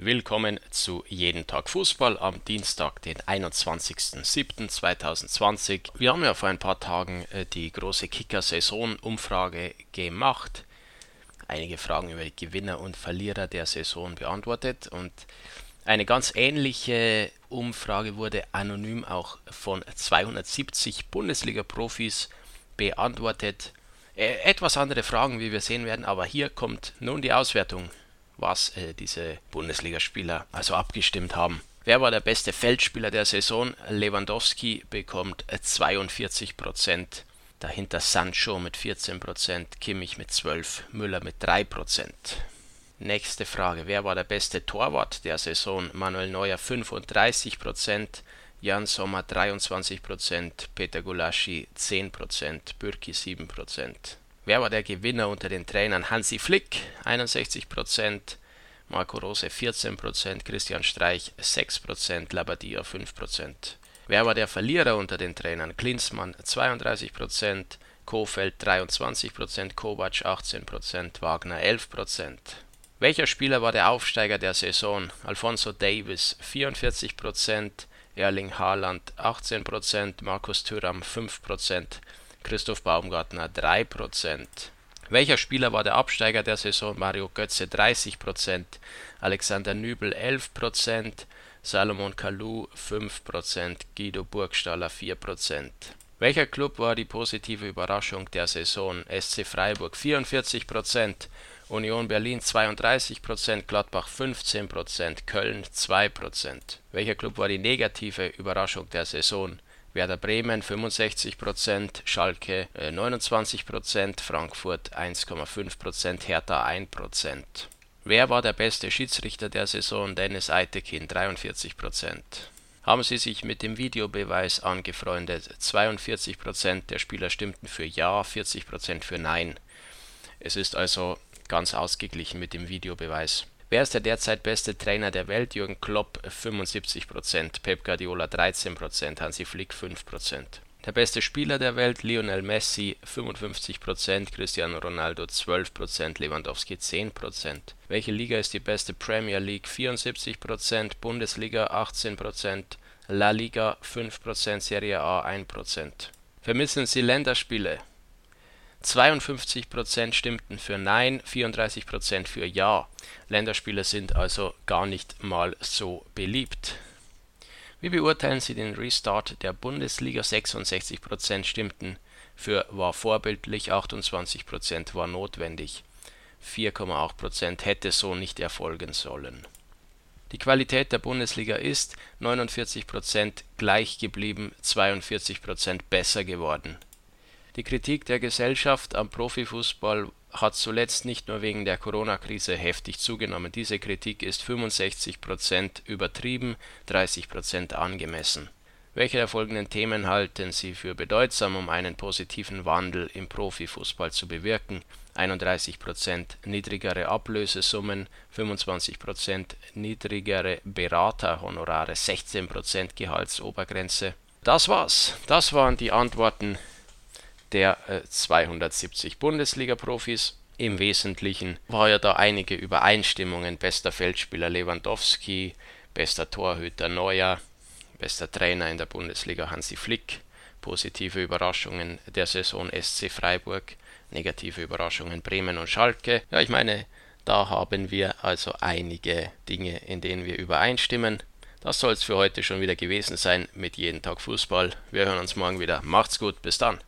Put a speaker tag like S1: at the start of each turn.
S1: Willkommen zu Jeden Tag Fußball am Dienstag, den 21.07.2020. Wir haben ja vor ein paar Tagen äh, die große Kicker-Saison-Umfrage gemacht. Einige Fragen über die Gewinner und Verlierer der Saison beantwortet und eine ganz ähnliche Umfrage wurde anonym auch von 270 Bundesliga-Profis beantwortet. Äh, etwas andere Fragen, wie wir sehen werden, aber hier kommt nun die Auswertung, was äh, diese Bundesligaspieler also abgestimmt haben. Wer war der beste Feldspieler der Saison? Lewandowski bekommt 42 Prozent. Dahinter Sancho mit 14 Prozent, Kimmich mit 12, Müller mit 3 Prozent. Nächste Frage. Wer war der beste Torwart der Saison? Manuel Neuer 35 Prozent, Jan Sommer 23% Peter Gulaschi 10% Bürki 7 Wer war der Gewinner unter den Trainern? Hansi Flick 61% Marco Rose 14% Christian Streich 6% Labadia 5% Wer war der Verlierer unter den Trainern? Klinsmann 32% Kofeld 23% Kovac 18% Wagner 11% welcher Spieler war der Aufsteiger der Saison? Alfonso Davis 44% Erling Haaland 18%, Markus Thüram 5%, Christoph Baumgartner 3%. Welcher Spieler war der Absteiger der Saison? Mario Götze 30%, Alexander Nübel 11%, Salomon Kalou 5%, Guido Burgstaller 4%. Welcher Club war die positive Überraschung der Saison? SC Freiburg 44%, Union Berlin 32% Gladbach 15% Köln 2% Welcher Klub war die negative Überraschung der Saison? Werder Bremen 65% Schalke 29% äh, Frankfurt 1,5% Hertha 1% Wer war der beste Schiedsrichter der Saison? Dennis Eitekin 43% Haben Sie sich mit dem Videobeweis angefreundet? 42% der Spieler stimmten für Ja, 40% für Nein. Es ist also ganz ausgeglichen mit dem Videobeweis. Wer ist der derzeit beste Trainer der Welt? Jürgen Klopp 75%, Pep Guardiola 13%, Hansi Flick 5%. Der beste Spieler der Welt? Lionel Messi 55%, Cristiano Ronaldo 12%, Lewandowski 10%. Welche Liga ist die beste? Premier League 74%, Bundesliga 18%, La Liga 5%, Serie A 1%. Vermissen Sie Länderspiele? 52% stimmten für Nein, 34% für Ja. Länderspiele sind also gar nicht mal so beliebt. Wie beurteilen Sie den Restart der Bundesliga? 66% stimmten für war vorbildlich, 28% war notwendig, 4,8% hätte so nicht erfolgen sollen. Die Qualität der Bundesliga ist 49% gleich geblieben, 42% besser geworden die Kritik der Gesellschaft am Profifußball hat zuletzt nicht nur wegen der Corona-Krise heftig zugenommen. Diese Kritik ist 65% übertrieben, 30% angemessen. Welche der folgenden Themen halten Sie für bedeutsam, um einen positiven Wandel im Profifußball zu bewirken? 31% niedrigere Ablösesummen, 25% niedrigere Beraterhonorare, 16% Gehaltsobergrenze. Das war's. Das waren die Antworten der äh, 270 Bundesliga-Profis. Im Wesentlichen war ja da einige Übereinstimmungen. Bester Feldspieler Lewandowski, bester Torhüter Neuer, bester Trainer in der Bundesliga Hansi Flick, positive Überraschungen der Saison SC Freiburg, negative Überraschungen Bremen und Schalke. Ja, ich meine, da haben wir also einige Dinge, in denen wir übereinstimmen. Das soll es für heute schon wieder gewesen sein mit jeden Tag Fußball. Wir hören uns morgen wieder. Macht's gut, bis dann.